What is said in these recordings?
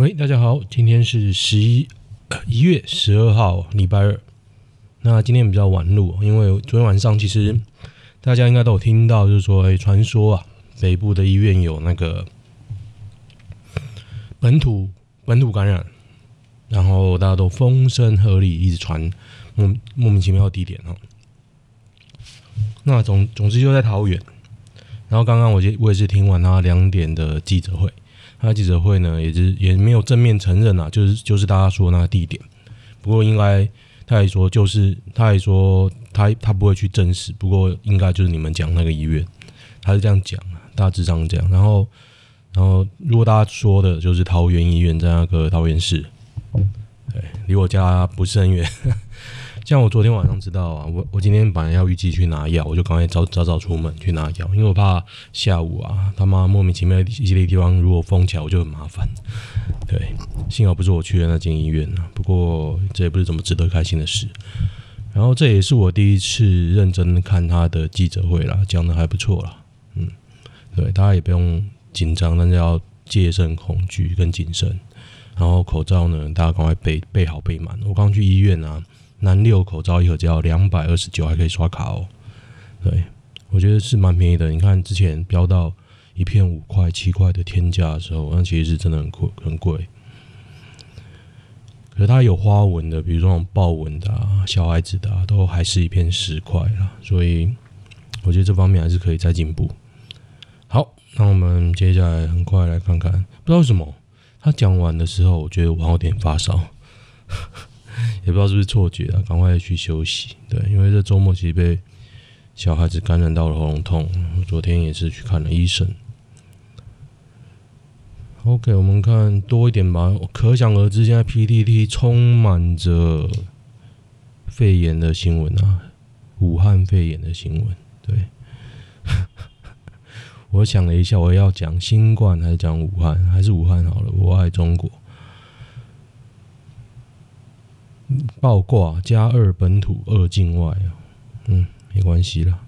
喂，大家好，今天是十一一月十二号，礼拜二。那今天比较晚录，因为昨天晚上其实大家应该都有听到，就是说，哎，传说啊，北部的医院有那个本土本土感染，然后大家都风声鹤唳，一直传莫莫名其妙的地点哦。那总总之就在桃园，然后刚刚我就我也是听完他两点的记者会。他记者会呢，也是也没有正面承认啊，就是就是大家说那个地点。不过应该他也说，就是他也说他他不会去证实。不过应该就是你们讲那个医院，他是这样讲，大致上这样。然后然后如果大家说的就是桃园医院在那个桃园市，对，离我家不是很远。像我昨天晚上知道啊，我我今天本来要预计去拿药，我就赶快早早早出门去拿药，因为我怕下午啊他妈莫名其妙一些地方如果封起来，我就很麻烦。对，幸好不是我去的那间医院啊，不过这也不是怎么值得开心的事。然后这也是我第一次认真看他的记者会啦，讲得还不错啦。嗯，对，大家也不用紧张，但是要戒慎恐惧跟谨慎。然后口罩呢，大家赶快备备好备满。我刚去医院啊。南六口罩一盒只要两百二十九，还可以刷卡哦。对，我觉得是蛮便宜的。你看之前飙到一片五块、七块的天价的时候，那其实是真的很贵，很贵。可是它有花纹的，比如说那种豹纹的啊、小孩子的啊，都还是一片十块啦。所以我觉得这方面还是可以再进步。好，那我们接下来很快来看看，不知道为什么他讲完的时候，我觉得我有点发烧。也不知道是不是错觉啊，赶快去休息。对，因为这周末其实被小孩子感染到了喉咙痛，昨天也是去看了医生。OK，我们看多一点吧。可想而知，现在 PTT 充满着肺炎的新闻啊，武汉肺炎的新闻。对，我想了一下，我要讲新冠还是讲武汉？还是武汉好了。我爱中国。爆挂加二本土二境外啊，嗯，没关系啦。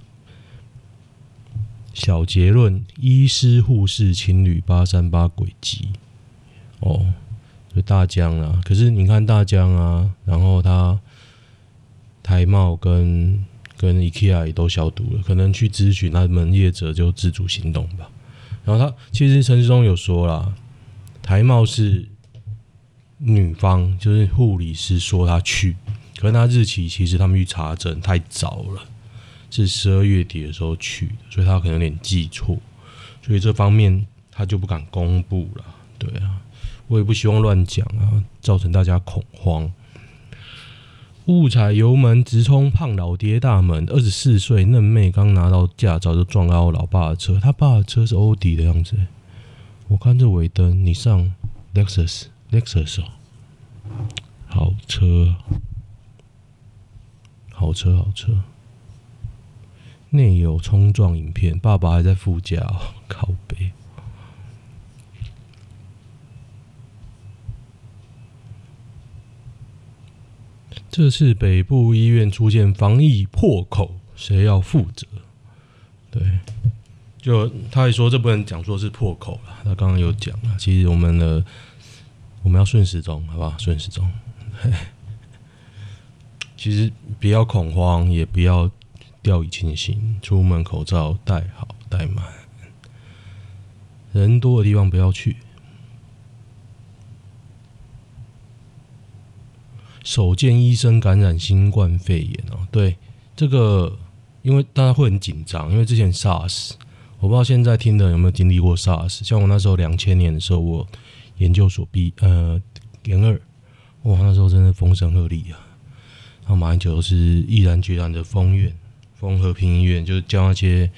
小结论：医师护士情侣八三八轨迹哦，就大疆啊。可是你看大疆啊，然后他台茂跟跟 IKEA 也都消毒了，可能去咨询他们业者就自主行动吧。然后他其实陈志忠有说啦，台茂是。女方就是护理师说她去，可是她日期其实他们去查证太早了，是十二月底的时候去的，所以她可能有点记错，所以这方面她就不敢公布了。对啊，我也不希望乱讲啊，造成大家恐慌。误踩油门直冲胖老爹大门，二十四岁嫩妹刚拿到驾照就撞到我老爸的车，他爸的车是欧迪的样子。我看这尾灯，你上 Lexus。Lexus 哦，好车，好车，好车。内有冲撞影片，爸爸还在副驾，靠北。这次北部医院出现防疫破口，谁要负责？对，就他也说这不能讲说是破口了，他刚刚有讲了，其实我们的。我们要顺时钟，好不好？顺时钟。其实不要恐慌，也不要掉以轻心。出门口罩戴好戴满，人多的地方不要去。首见医生感染新冠肺炎哦，对这个，因为大家会很紧张，因为之前 SARS，我不知道现在听的有没有经历过 SARS。像我那时候两千年的时候，我。研究所毕呃研二，哇，那时候真的风声鹤唳啊！然后马英九是毅然决然的封院，封和平医院，就是叫那些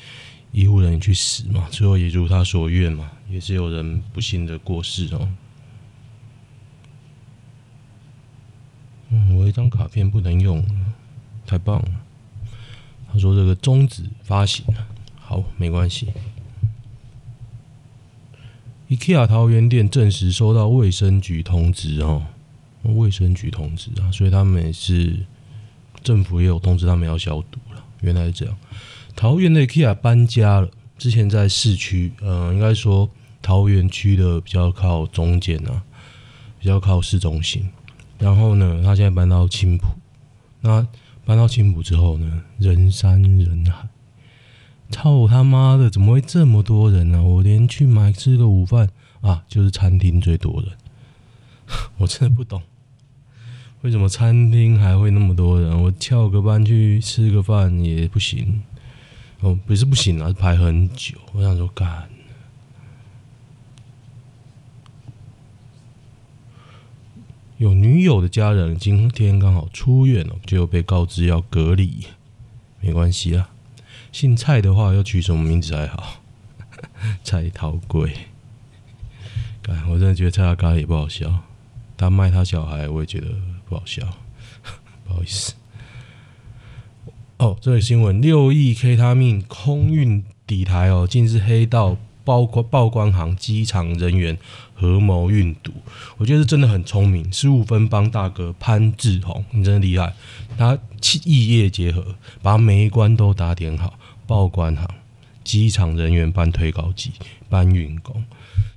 医护人员去死嘛。最后也如他所愿嘛，也是有人不幸的过世哦。嗯，我一张卡片不能用，太棒了。他说这个终止发行，好，没关系。IKEA 桃园店证实收到卫生局通知哦，卫生局通知啊，所以他们也是政府也有通知他们要消毒了。原来是这样，桃园的 IKEA 搬家了，之前在市区，嗯、呃，应该说桃园区的比较靠中间啊，比较靠市中心。然后呢，他现在搬到青埔。那搬到青埔之后呢，人山人海。操他妈的，怎么会这么多人呢、啊？我连去买吃个午饭啊，就是餐厅最多人。我真的不懂，为什么餐厅还会那么多人？我翘个班去吃个饭也不行。哦，不是不行啊，排很久。我想说，干。有女友的家人今天刚好出院了，就被告知要隔离。没关系啊，姓蔡的话要取什么名字才好？蔡桃贵。干，我真的觉得蔡阿嘎也不好笑。他卖他小孩，我也觉得不好笑。不好意思。哦，这个新闻：六亿 K 他命空运底台哦，竟是黑道包括报关行机场人员合谋运毒。我觉得真的很聪明。十五分帮大哥潘志宏，你真的厉害。他异业结合，把每一关都打点好。报关行、机场人员搬推高机、搬运工，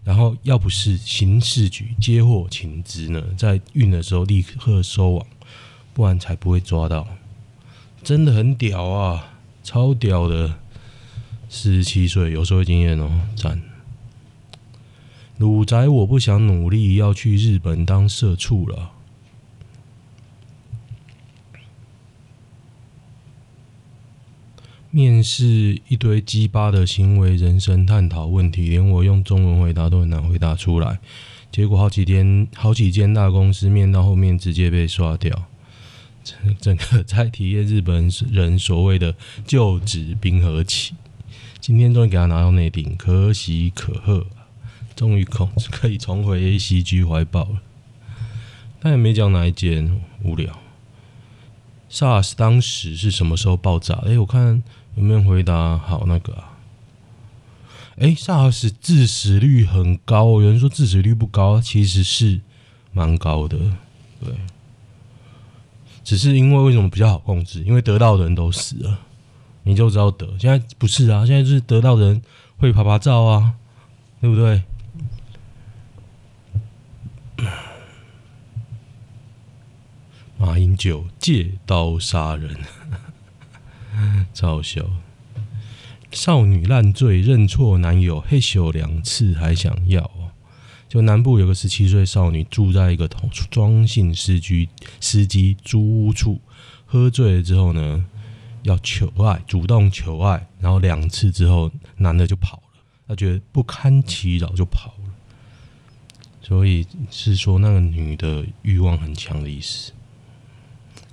然后要不是刑事局接获情资呢，在运的时候立刻收网，不然才不会抓到。真的很屌啊，超屌的！四十七岁有社会经验哦，赞！鲁宅我不想努力，要去日本当社畜了。面试一堆鸡巴的行为人生探讨问题，连我用中文回答都很难回答出来。结果好几天好几间大公司面到后面直接被刷掉。整 整个在体验日本人所谓的就职冰河期，今天终于给他拿到内定，可喜可贺，终于可可以重回 ACG 怀抱了。他也没讲哪一间，无聊。SARS 当时是什么时候爆炸？哎、欸，我看有没有回答好那个啊？哎、欸、，SARS 致死率很高，有人说致死率不高，其实是蛮高的，对。只是因为为什么比较好控制？因为得到的人都死了，你就知道得。现在不是啊，现在就是得到人会趴趴走啊，对不对？马英九借刀杀人，超笑。少女烂醉认错男友，嘿咻两次还想要。就南部有个十七岁少女住在一个同庄姓司机司机租屋处，喝醉了之后呢，要求爱，主动求爱，然后两次之后，男的就跑了，他觉得不堪其扰就跑了，所以是说那个女的欲望很强的意思。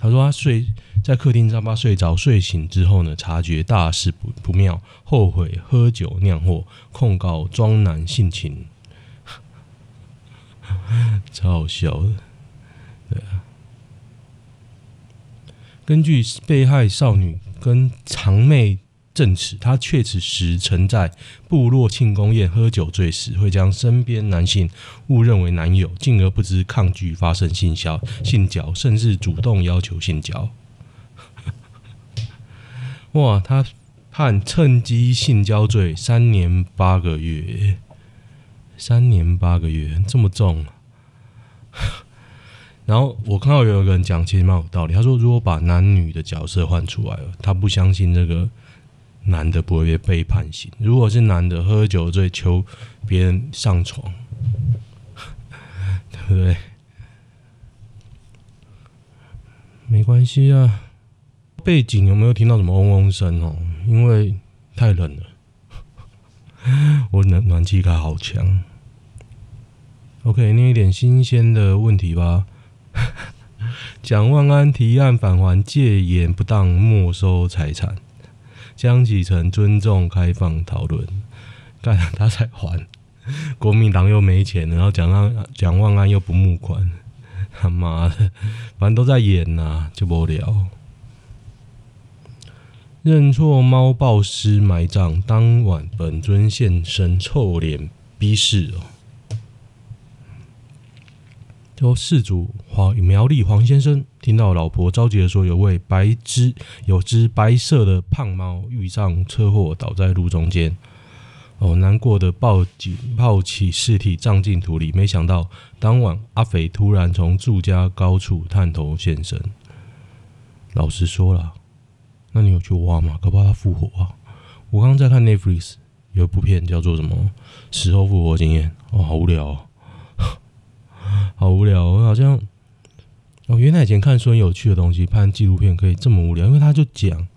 他说他睡在客厅沙发睡着，睡醒之后呢，察觉大事不不妙，后悔喝酒酿祸，控告庄男性侵。超好笑的，对啊。根据被害少女跟长妹证词，他确实时曾在部落庆功宴喝酒醉时，会将身边男性误认为男友，进而不知抗拒发生性交、性交，甚至主动要求性交。哇，他判趁机性交罪三年八个月，三年八个月这么重。然后我看到有一个人讲，其实蛮有道理。他说，如果把男女的角色换出来了，他不相信这个男的不会被背叛刑。如果是男的喝酒醉求别人上床，对不对？没关系啊。背景有没有听到什么嗡嗡声哦？因为太冷了，我暖暖气开好强。OK，念一点新鲜的问题吧。蒋万安提案返还戒严不当没收财产，江启臣尊重开放讨论，干他才还，国民党又没钱，然后蒋万蒋万安又不募款，他妈的，反正都在演呐、啊，就无聊。认错猫暴尸埋葬当晚，本尊现身臭脸逼视哦。就事主黄苗栗黄先生听到老婆着急的说，有位白只有只白色的胖猫遇上车祸倒在路中间。哦，难过的抱紧抱起尸体葬进土里。没想到当晚阿肥突然从住家高处探头现身。老实说了，那你有去挖吗？搞不好他复活啊！我刚刚在看 Netflix 有一部片叫做什么《死后复活经验》，哦，好无聊，哦，好无聊。我好像哦，原来以前看说很有趣的东西，拍纪录片可以这么无聊，因为他就讲，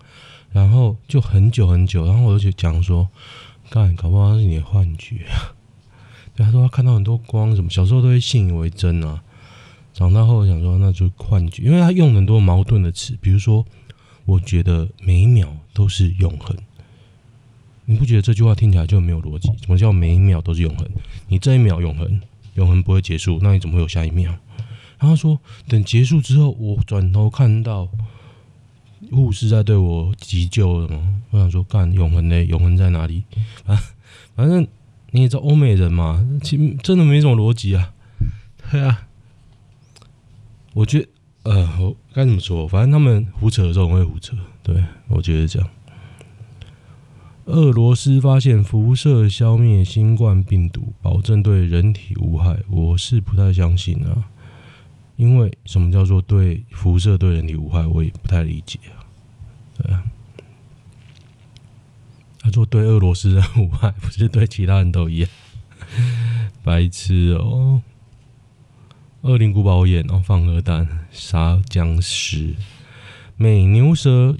然后就很久很久，然后我就讲说。干，搞不好是你的幻觉！对，他说他看到很多光，什么小时候都会信以为真啊。长大后想说那就是幻觉，因为他用很多矛盾的词，比如说，我觉得每一秒都是永恒。你不觉得这句话听起来就没有逻辑？什么叫每一秒都是永恒？你这一秒永恒，永恒不会结束，那你怎么会有下一秒？然后他说等结束之后，我转头看到。护士在对我急救了吗？我想说，干永恒呢？永恒在哪里？啊，反正你也知道欧美人嘛，其实真的没什么逻辑啊。对啊，我觉得呃，我该怎么说？反正他们胡扯的时候很会胡扯。对，我觉得这样。俄罗斯发现辐射消灭新冠病毒，保证对人体无害。我是不太相信啊。因为什么叫做对辐射对人体无害，我也不太理解啊。对啊，他说对俄罗斯人无害，不是对其他人都一样？白痴哦！恶灵古堡演哦，放核弹杀僵尸，美牛舌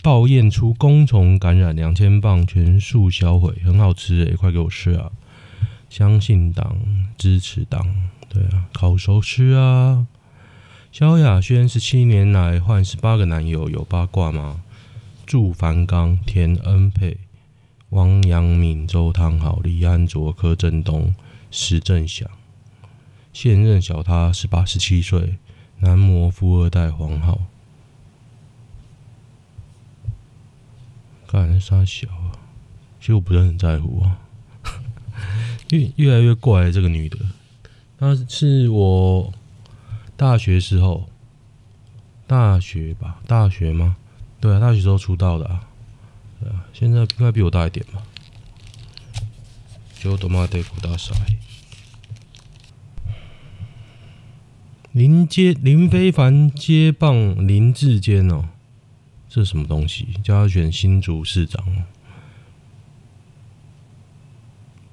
爆验出弓虫感染，两千磅全数销毁，很好吃诶，快给我吃啊！相信党支持党，对啊，烤熟吃啊！萧亚轩十七年来换十八个男友，有八卦吗？祝凡刚、田恩佩、王阳明、周汤豪、李安卓、柯震东、石正祥，现任小他十八、十七岁，男模富二代黄浩，干啥小啊？其实我不是很在乎啊，越越来越怪这个女的，她是我。大学时候，大学吧，大学吗？对啊，大学时候出道的啊。对啊，现在应该比我大一点吧。就他妈的不大傻。林接林非凡接棒林志坚哦，这是什么东西？叫他选新竹市长哦。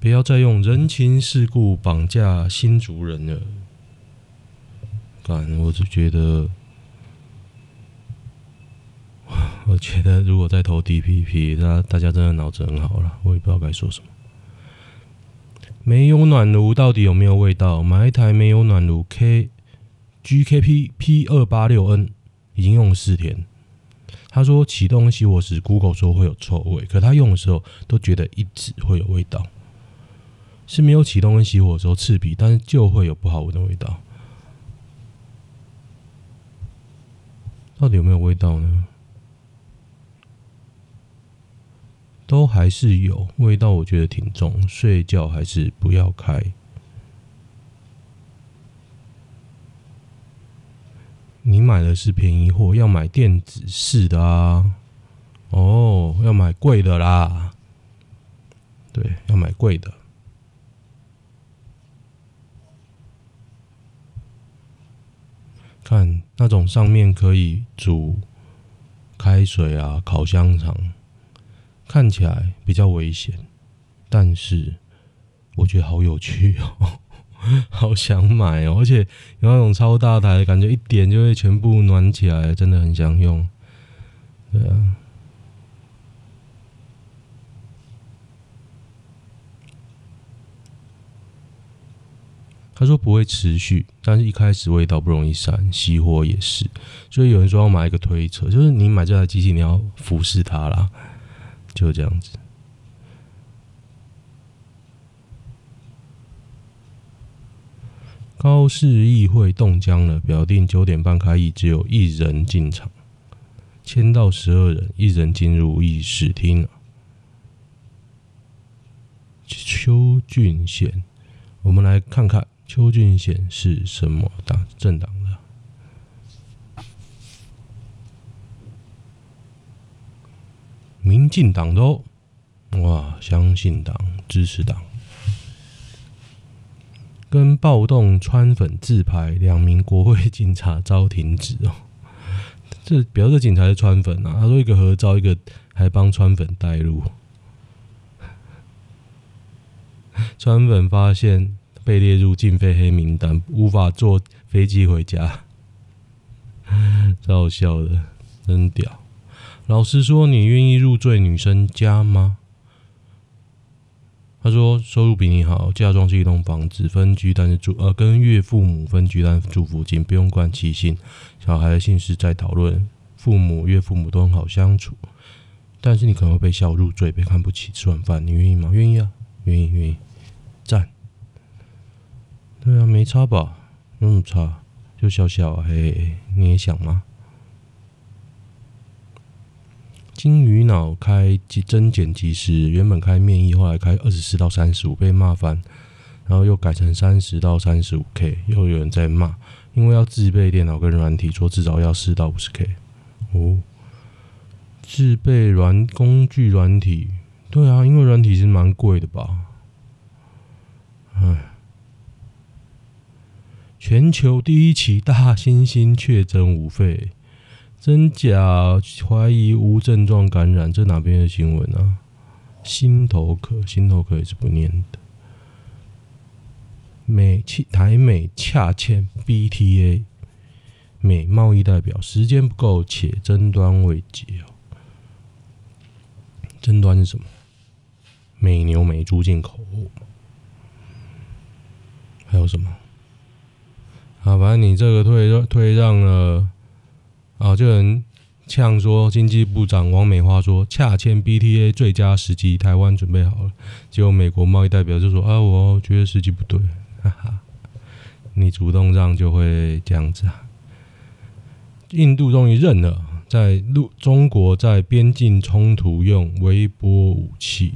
不要再用人情世故绑架新竹人了。反正我只觉得，我觉得如果再投 DPP，那大家真的脑子很好了，我也不知道该说什么。没有暖炉到底有没有味道？买一台没有暖炉 K GKP P 二八六 N，已经用了四天。他说启动熄火时，Google 说会有臭味，可他用的时候都觉得一直会有味道。是没有启动跟熄火的时候刺鼻，但是就会有不好闻的味道。到底有没有味道呢？都还是有味道，我觉得挺重。睡觉还是不要开。你买的是便宜货，要买电子式的啊。哦，要买贵的啦。对，要买贵的。看那种上面可以煮开水啊，烤香肠，看起来比较危险，但是我觉得好有趣哦，好想买哦，而且有那种超大台的感觉，一点就会全部暖起来，真的很想用，对啊。他说不会持续，但是一开始味道不容易散，熄火也是。所以有人说要买一个推车，就是你买这台机器，你要俯视它啦，就这样子。高市议会冻僵了，表定九点半开议，只有一人进场，签到十二人，一人进入议事厅了。邱俊贤，我们来看看。邱俊贤是什么党政党的？民进党的哦，哇，相信党支持党。跟暴动川粉自拍，两名国会警察遭停职哦。这表示警察是川粉啊，他说一个合照，一个还帮川粉带路。川粉发现被列入禁飞黑名单，无法坐飞机回家，超好笑的，真屌。老实说，你愿意入赘女生家吗？他说：“收入比你好，嫁妆是一栋房子，分居但是住呃，跟岳父母分居但住附近，不用管其姓，小孩的姓氏在讨论，父母岳父母都很好相处。但是你可能会被笑入赘，被看不起，吃晚饭，你愿意吗？愿意啊，愿意愿意，赞。对啊，没差吧？有什么差？就小小，嘿，你也想吗？”金鱼脑开增减机时，原本开面议，后来开二十四到三十五，被骂翻，然后又改成三十到三十五 K，又有人在骂，因为要自备电脑跟软体，说至少要四到五十 K。哦，自备软工具软体，对啊，因为软体是蛮贵的吧？唉，全球第一起大猩猩确诊武肺。真假怀疑无症状感染，这哪边的新闻啊？心头壳，心头壳也是不念的。美台美洽签 BTA，美贸易代表时间不够，且争端未解哦。争端是什么？美牛美猪进口，还有什么？好，反正你这个退退让了。啊，就有人呛说，经济部长王美花说，洽签 BTA 最佳时机，台湾准备好了。结果美国贸易代表就说，啊，我觉得时机不对，哈哈，你主动让就会这样子啊。印度终于认了，在陆中国在边境冲突用微波武器，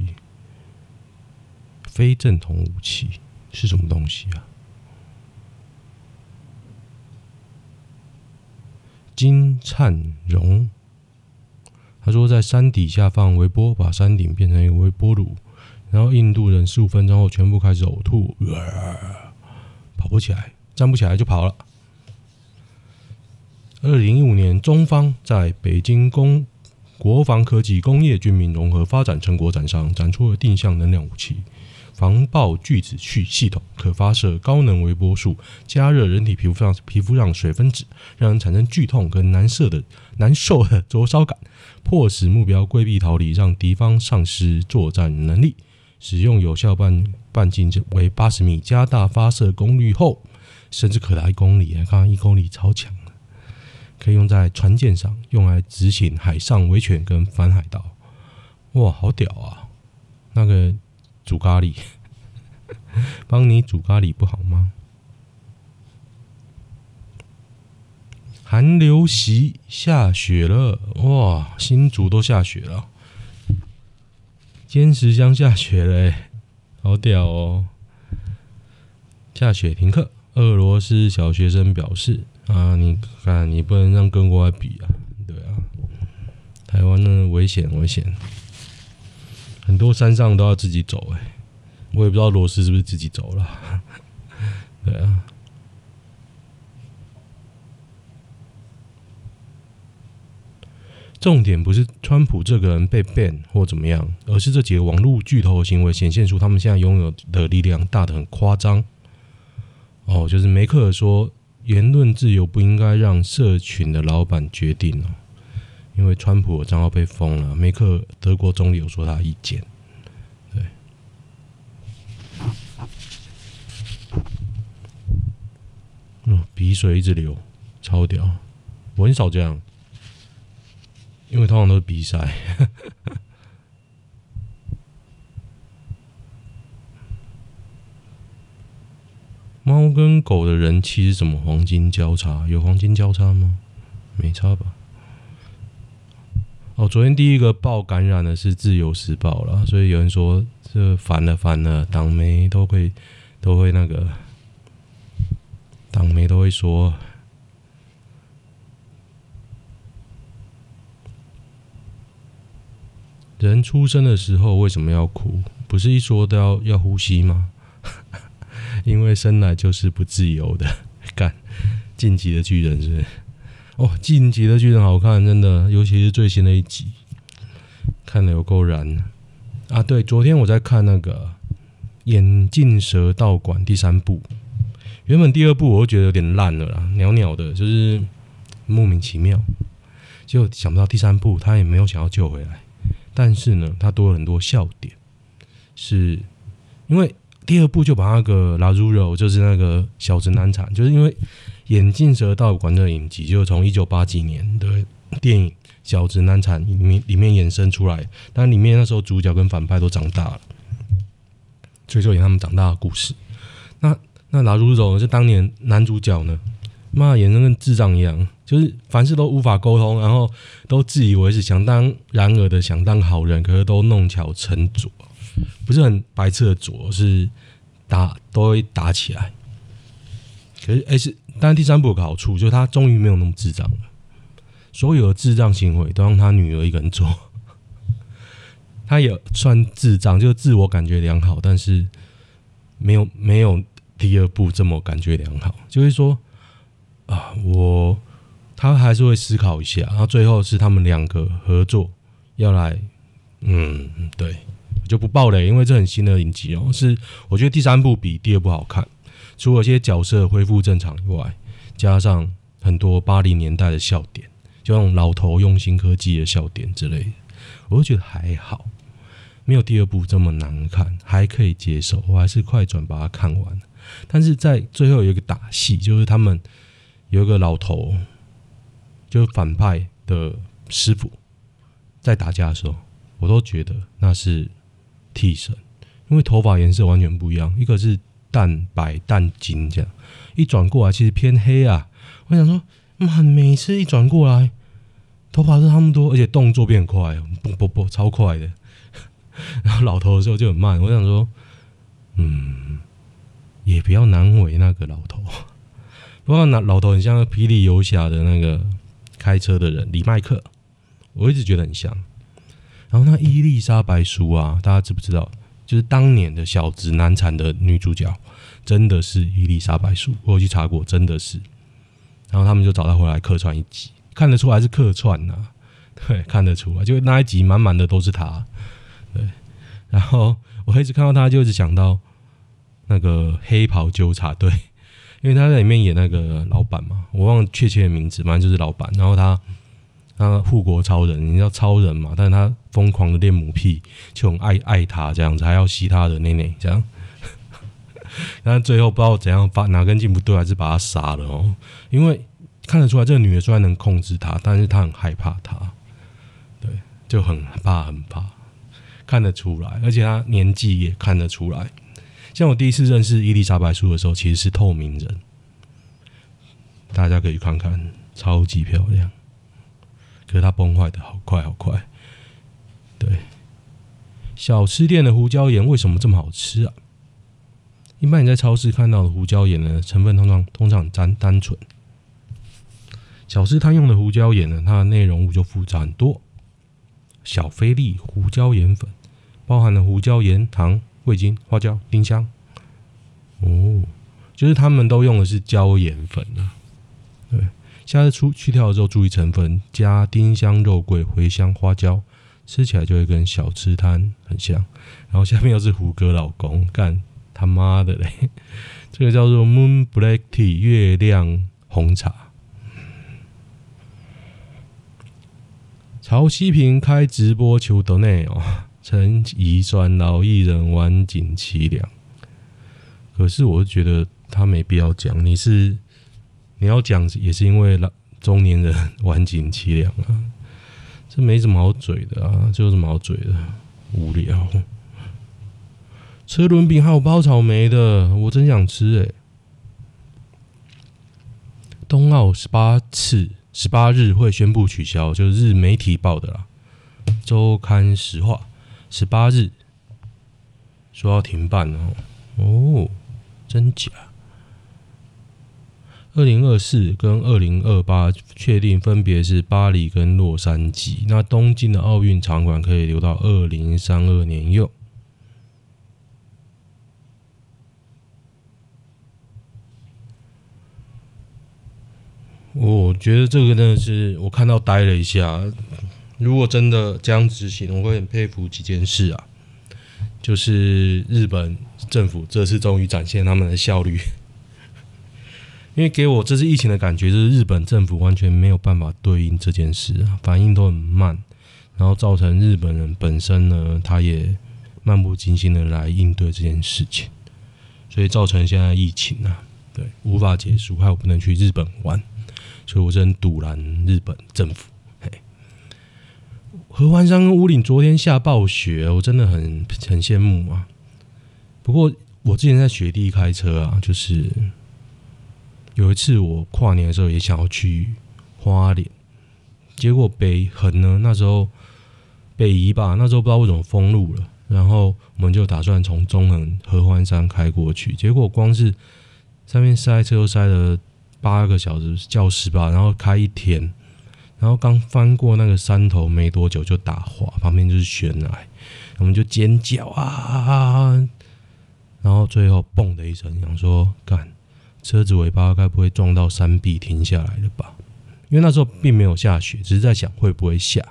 非正统武器是什么东西啊？金灿荣，他说在山底下放微波，把山顶变成一个微波炉，然后印度人十五分钟后全部开始呕吐，跑不起来，站不起来就跑了。二零一五年，中方在北京工国防科技工业军民融合发展成果展上展出了定向能量武器。防爆聚子序系统可发射高能微波束，加热人体皮肤上皮肤上水分子，让人产生剧痛跟难受的难受的灼烧感，迫使目标规避逃离，让敌方丧失作战能力。使用有效半半径为八十米，加大发射功率后，甚至可达一公里。看看一公里超强，可以用在船舰上，用来执行海上维权跟反海盗。哇，好屌啊！那个。煮咖喱，帮你煮咖喱不好吗？寒流袭，下雪了哇！新竹都下雪了，坚石乡下雪嘞，好屌哦！下雪停课，俄罗斯小学生表示啊，你看你不能让跟国外比啊，对啊，台湾呢危险危险。很多山上都要自己走哎、我也不知道罗斯是不是自己走了。对啊，重点不是川普这个人被 ban 或怎么样，而是这几个网络巨头的行为显现出他们现在拥有的力量大得很夸张。哦，就是梅克尔说，言论自由不应该让社群的老板决定哦。因为川普的账号被封了，梅克德国总理有说他意见，对，嗯，鼻水一直流，超屌，我很少这样，因为通常都是鼻塞。猫跟狗的人气是什么黄金交叉？有黄金交叉吗？没差吧？哦，昨天第一个报感染的是《自由时报》了，所以有人说这烦了烦了，党媒都会都会那个，党媒都会说，人出生的时候为什么要哭？不是一说都要要呼吸吗？因为生来就是不自由的。干，进击的巨人是？哦，进击的巨人好看，真的，尤其是最新的一集，看得有够燃啊！对，昨天我在看那个《眼镜蛇道馆》第三部，原本第二部我就觉得有点烂了啦，鸟鸟的，就是莫名其妙，就想不到第三部他也没有想要救回来。但是呢，他多了很多笑点，是因为第二部就把那个拉鲁肉，就是那个小子难产，就是因为眼镜蛇道馆的影集，就是从一九八几年的电影《小子难产》里面里面衍生出来，但里面那时候主角跟反派都长大了，所以就演他们长大的故事。那那拉鲁肉是当年男主角呢？妈，演的跟智障一样，就是凡事都无法沟通，然后都自以为是想当然而的想当好人，可是都弄巧成拙，不是很白痴的拙，是打都会打起来。可是哎、是，但第三部有个好处，就是他终于没有那么智障了，所有的智障行为都让他女儿一个人做，他也算智障，就自我感觉良好，但是没有没有第二部这么感觉良好，就是说。啊，我他还是会思考一下，然后最后是他们两个合作要来，嗯，对，就不爆雷，因为这很新的影集哦。是我觉得第三部比第二部好看，除了一些角色恢复正常以外，加上很多八零年代的笑点，就那种老头用新科技的笑点之类的，我就觉得还好，没有第二部这么难看，还可以接受。我还是快转把它看完，但是在最后有一个打戏，就是他们。有一个老头，就是反派的师傅，在打架的时候，我都觉得那是替身，因为头发颜色完全不一样，一个是淡白淡金这样，一转过来其实偏黑啊。我想说，妈，每次一转过来，头发是差不多，而且动作变快，不不不，超快的。然后老头的时候就很慢，我想说，嗯，也不要难为那个老头。不过那老头很像《霹雳游侠》的那个开车的人李麦克，我一直觉得很像。然后那伊丽莎白苏啊，大家知不知道？就是当年的小子难产的女主角，真的是伊丽莎白苏。我有去查过，真的是。然后他们就找她回来客串一集，看得出来是客串呐、啊。对，看得出来，就那一集满满的都是她。对，然后我一直看到她，就一直想到那个黑袍纠察队。因为她在里面演那个老板嘛，我忘了确切的名字，反正就是老板。然后她，他护国超人，你知道超人嘛？但是他疯狂的恋母癖，就很爱爱他这样子，还要吸他的内内这样。但最后不知道怎样发哪根筋不对，还是把他杀了哦。因为看得出来，这个女的虽然能控制他，但是他很害怕他，对，就很怕很怕，看得出来，而且他年纪也看得出来。像我第一次认识伊丽莎白苏的时候，其实是透明人，大家可以看看，超级漂亮。可是它崩坏的好快好快。对，小吃店的胡椒盐为什么这么好吃啊？一般你在超市看到的胡椒盐呢，成分通常通常单单纯。小吃摊用的胡椒盐呢，它的内容物就复杂很多。小菲力胡椒盐粉包含了胡椒盐、糖。味精、花椒、丁香，哦，就是他们都用的是椒盐粉啊。对，下次出去跳的时候注意成分，加丁香、肉桂、茴香、花椒，吃起来就会跟小吃摊很像。然后下面又是胡歌老公，干他妈的嘞！这个叫做 Moon Black Tea 月亮红茶。曹希平开直播求 Donate 哦。陈怡酸老艺人晚景凄凉，可是我觉得他没必要讲。你是你要讲，也是因为老中年人晚景凄凉啊，这没什么好嘴的啊，这有什么好嘴的？无聊。车轮饼还有包草莓的，我真想吃哎、欸。冬奥十八次十八日会宣布取消，就是日媒体报的啦，周刊实话。十八日说要停办哦，哦，真假？二零二四跟二零二八确定分别是巴黎跟洛杉矶。那东京的奥运场馆可以留到二零三二年用。我觉得这个真的是我看到呆了一下。如果真的这样执行，我会很佩服几件事啊。就是日本政府这次终于展现他们的效率。因为给我这次疫情的感觉，就是日本政府完全没有办法对应这件事啊，反应都很慢，然后造成日本人本身呢，他也漫不经心的来应对这件事情，所以造成现在疫情啊，对，无法结束，还有不能去日本玩，所以我真堵拦日本政府。嘿，合欢山跟屋岭昨天下暴雪，我真的很很羡慕啊。不过我之前在雪地开车啊，就是。有一次我跨年的时候也想要去花莲，结果北横呢，那时候北宜吧，那时候不知道为什么封路了，然后我们就打算从中横合欢山开过去，结果光是上面塞车都塞了八个小时，叫十八，然后开一天，然后刚翻过那个山头没多久就打滑，旁边就是悬崖，我们就尖叫啊，然后最后嘣的一声，想说干。车子尾巴该不会撞到山壁停下来了吧？因为那时候并没有下雪，只是在想会不会下。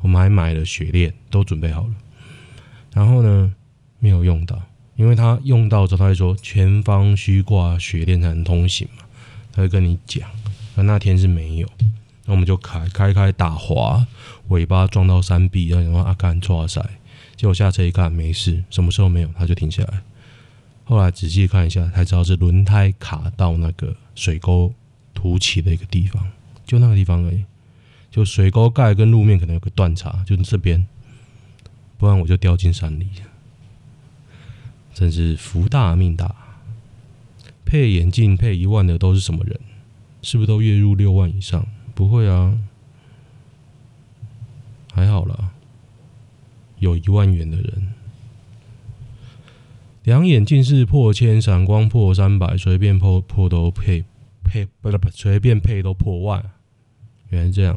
我们还买了雪链，都准备好了。然后呢，没有用到，因为他用到之后他会说前方需挂雪链才能通行嘛，他会跟你讲。那那天是没有，那我们就开开开打滑，尾巴撞到山壁，然后阿甘抓塞，结果下车一看没事，什么时候没有，他就停下来。后来仔细看一下，才知道是轮胎卡到那个水沟凸起的一个地方，就那个地方而已。就水沟盖跟路面可能有个断差，就这边，不然我就掉进山里。真是福大命大。配眼镜配一万的都是什么人？是不是都月入六万以上？不会啊，还好啦，有一万元的人。两眼近视破千，闪光破三百，随便破破都配配不不随便配都破万，原来这样。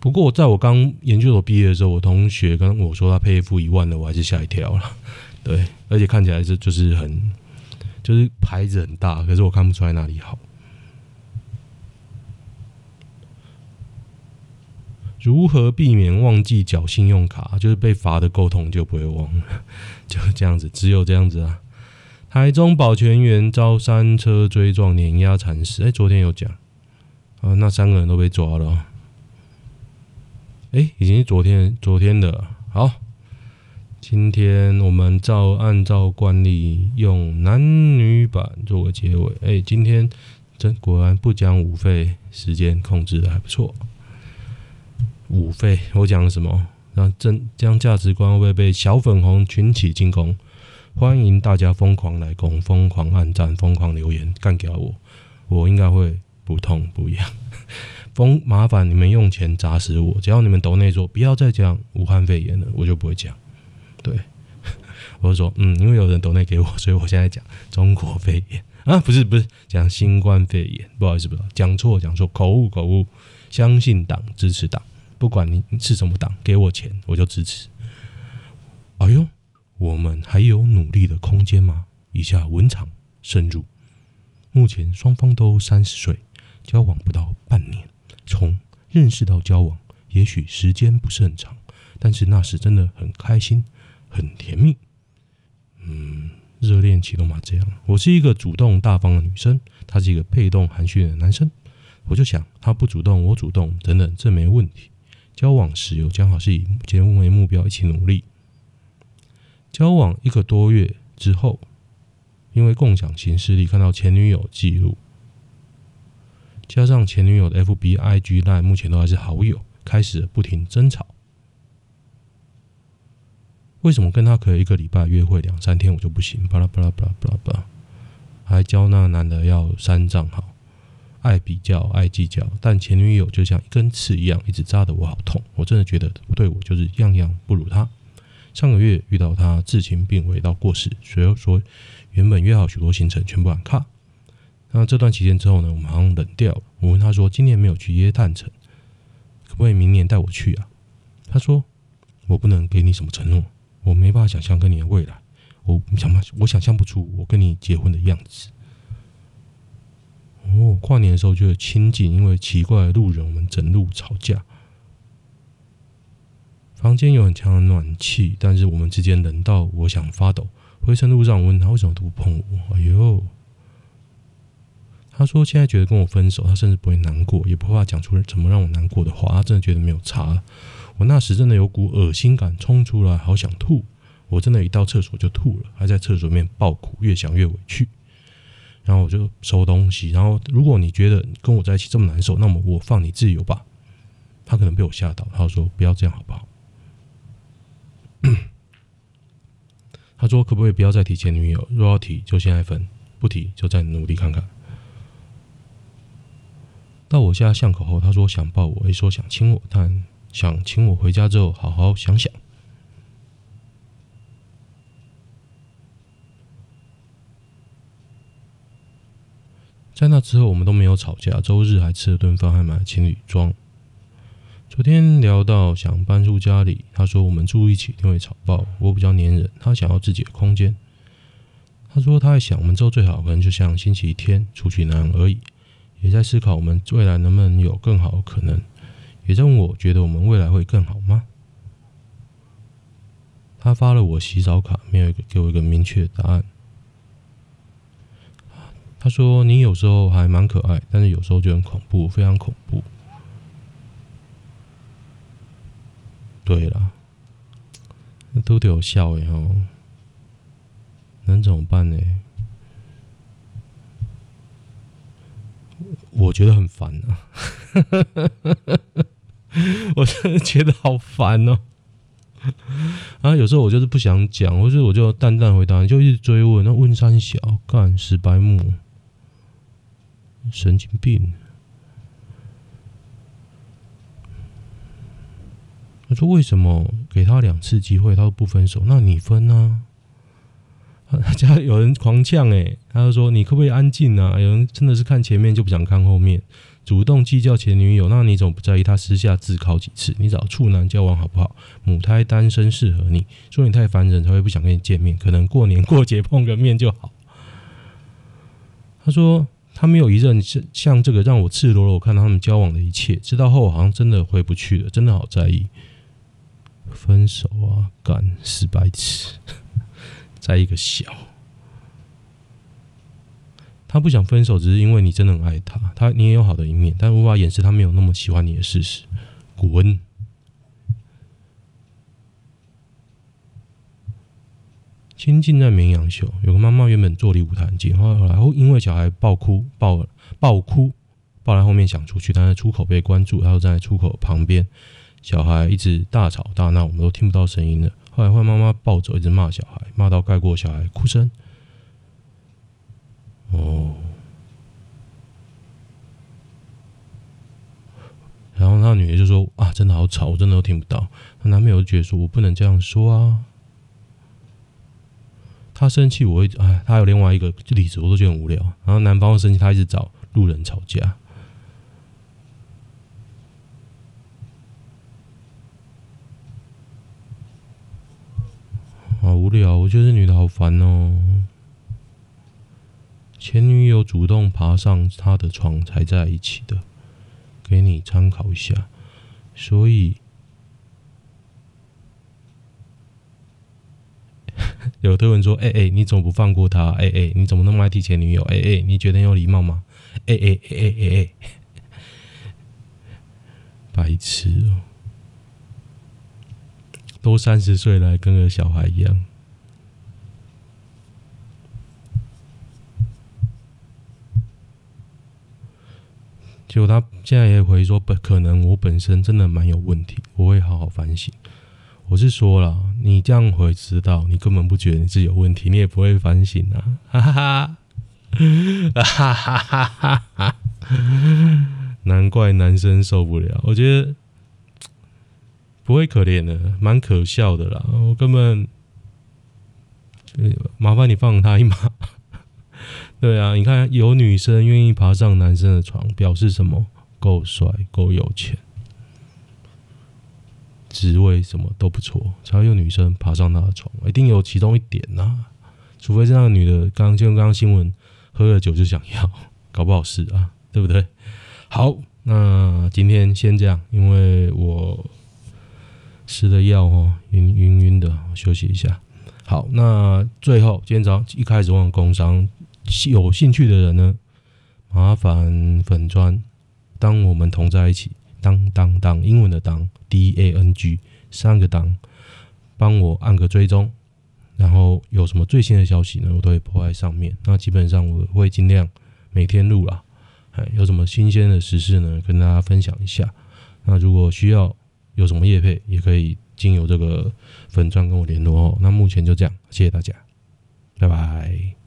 不过在我刚研究所毕业的时候，我同学跟我说他配一副一万的，我还是吓一跳了。对，而且看起来是就是很就是牌子很大，可是我看不出来哪里好。如何避免忘记缴信用卡？就是被罚的够痛就不会忘了，就这样子，只有这样子啊。台中保全员遭三车追撞碾压惨死，哎，昨天有讲啊，那三个人都被抓了。哎，已经是昨天昨天的。好，今天我们照按照惯例用男女版做个结尾。哎，今天真果然不讲武废，时间控制的还不错。五费，我讲了什么？让真将价值观会不会被小粉红群起进攻？欢迎大家疯狂来攻，疯狂按赞，疯狂留言，干掉我，我应该会不痛不痒。疯，麻烦你们用钱砸死我，只要你们抖内说不要再讲武汉肺炎了，我就不会讲。对，我就说，嗯，因为有人抖内给我，所以我现在讲中国肺炎啊，不是不是讲新冠肺炎，不好意思，不好意思，讲错讲错，口误口误，相信党，支持党。不管你是什么党，给我钱我就支持。哎呦，我们还有努力的空间吗？以下文长慎入。目前双方都三十岁，交往不到半年，从认识到交往，也许时间不是很长，但是那时真的很开心，很甜蜜。嗯，热恋启动嘛，这样。我是一个主动大方的女生，他是一个被动含蓄的男生。我就想，他不主动，我主动，等等，这没问题。交往时有讲好是以结婚为目标，一起努力。交往一个多月之后，因为共享行事历看到前女友记录，加上前女友的 FB、IG、LINE 目前都还是好友，开始不停争吵。为什么跟他可以一个礼拜约会两三天，我就不行？巴拉巴拉巴拉巴拉巴拉，还教那男的要删账号。爱比较，爱计较，但前女友就像一根刺一样，一直扎得我好痛。我真的觉得对我就是样样不如他。上个月遇到他，至亲病危到过世，随后说原本约好许多行程全部按卡。那这段期间之后呢，我们好像冷掉了。我问他说：“今年没有去耶诞城，可不可以明年带我去啊？”他说：“我不能给你什么承诺，我没办法想象跟你的未来。我想不，我想象不出我跟你结婚的样子。”哦，跨年的时候就亲近，因为奇怪的路人，我们整路吵架。房间有很强的暖气，但是我们之间冷到我想发抖。回程路上，我问他为什么都不碰我？哎呦，他说现在觉得跟我分手，他甚至不会难过，也不怕讲出怎么让我难过的话。他真的觉得没有差。我那时真的有股恶心感冲出来，好想吐。我真的，一到厕所就吐了，还在厕所里面爆哭，越想越委屈。然后我就收东西。然后，如果你觉得跟我在一起这么难受，那么我放你自由吧。他可能被我吓到，他说：“不要这样，好不好？” 他说：“可不可以不要再提前女友？若要提，就现在分；不提，就再努力看看。”到我家巷口后，他说想抱我，也说想亲我，但想请我回家之后好好想想。在那之后，我们都没有吵架。周日还吃了顿饭，还买了情侣装。昨天聊到想搬出家里，他说我们住一起一定会吵爆。我比较黏人，他想要自己的空间。他说他在想，我们之后最好可能就像星期天出去那样而已。也在思考我们未来能不能有更好的可能。也在问我觉得我们未来会更好吗？他发了我洗澡卡，没有给我一个明确的答案。他说：“你有时候还蛮可爱，但是有时候就很恐怖，非常恐怖。”对了，都得有笑哎哦，能怎么办呢？我觉得很烦啊，我真的觉得好烦哦。啊，有时候我就是不想讲，或者我就淡淡回答，你就一直追问，那问三小干死白目。神经病！他说：“为什么给他两次机会，他都不分手？那你分呢？”他 家有人狂呛诶，他就说：“你可不可以安静啊？”有人真的是看前面就不想看后面，主动计较前女友，那你怎么不在意他私下自考几次？你找处男交往好不好？母胎单身适合你，说你太烦人才会不想跟你见面，可能过年过节碰个面就好。他说。他没有一任像像这个让我赤裸裸看到他们交往的一切，直到后好像真的回不去了，真的好在意。分手啊，干死白痴，在一个小。他不想分手，只是因为你真的很爱他，他你也有好的一面，但无法掩饰他没有那么喜欢你的事实。滚。亲近在绵羊秀，有个妈妈原本坐离舞台很近，后来因为小孩爆哭，爆爆哭，爆在后面想出去，但是出口被关住，然后站在出口旁边，小孩一直大吵大闹，我们都听不到声音了。后来换妈妈抱走，一直骂小孩，骂到盖过小孩哭声。哦，然后那女的就说：“啊，真的好吵，我真的都听不到。”她男朋友就觉得说：“我不能这样说啊。”他生气，我会哎，他有另外一个例子，我都觉得很无聊。然后男方生气，他一直找路人吵架，好无聊。我觉得这女的好烦哦。前女友主动爬上他的床才在一起的，给你参考一下。所以。有推文说：“哎、哎、你怎么不放过他？哎、哎、你怎么那么爱提前女友？哎、哎、你觉得有礼貌吗？哎哎哎哎哎哎，白痴哦！都三十岁了，跟个小孩一样。结果他现在也回说，不可能，我本身真的蛮有问题，我会好好反省。”我是说了，你这样会知道，你根本不觉得你自己有问题，你也不会反省啊！哈哈哈，哈哈哈哈哈！难怪男生受不了，我觉得不会可怜的，蛮可笑的啦。我根本麻烦你放他一马，对啊，你看有女生愿意爬上男生的床，表示什么？够帅，够有钱，职位什么都不错，才会有女生爬上他的床。一定有其中一点呐、啊，除非是那个女的，刚就刚刚新闻喝了酒就想要，搞不好是啊，对不对？好，那今天先这样，因为我吃的药哦，晕晕晕的，休息一下。好，那最后今天早上一开始忘工商，有兴趣的人呢，麻烦粉砖。当我们同在一起，当当当，英文的当，D A N G，三个当，帮我按个追踪，然后有什么最新的消息呢，我都会 po 在上面。那基本上我会尽量每天录啦，哎，有什么新鲜的时事呢，跟大家分享一下。那如果需要有什么业配，也可以经由这个粉钻跟我联络哦。那目前就这样，谢谢大家，拜拜。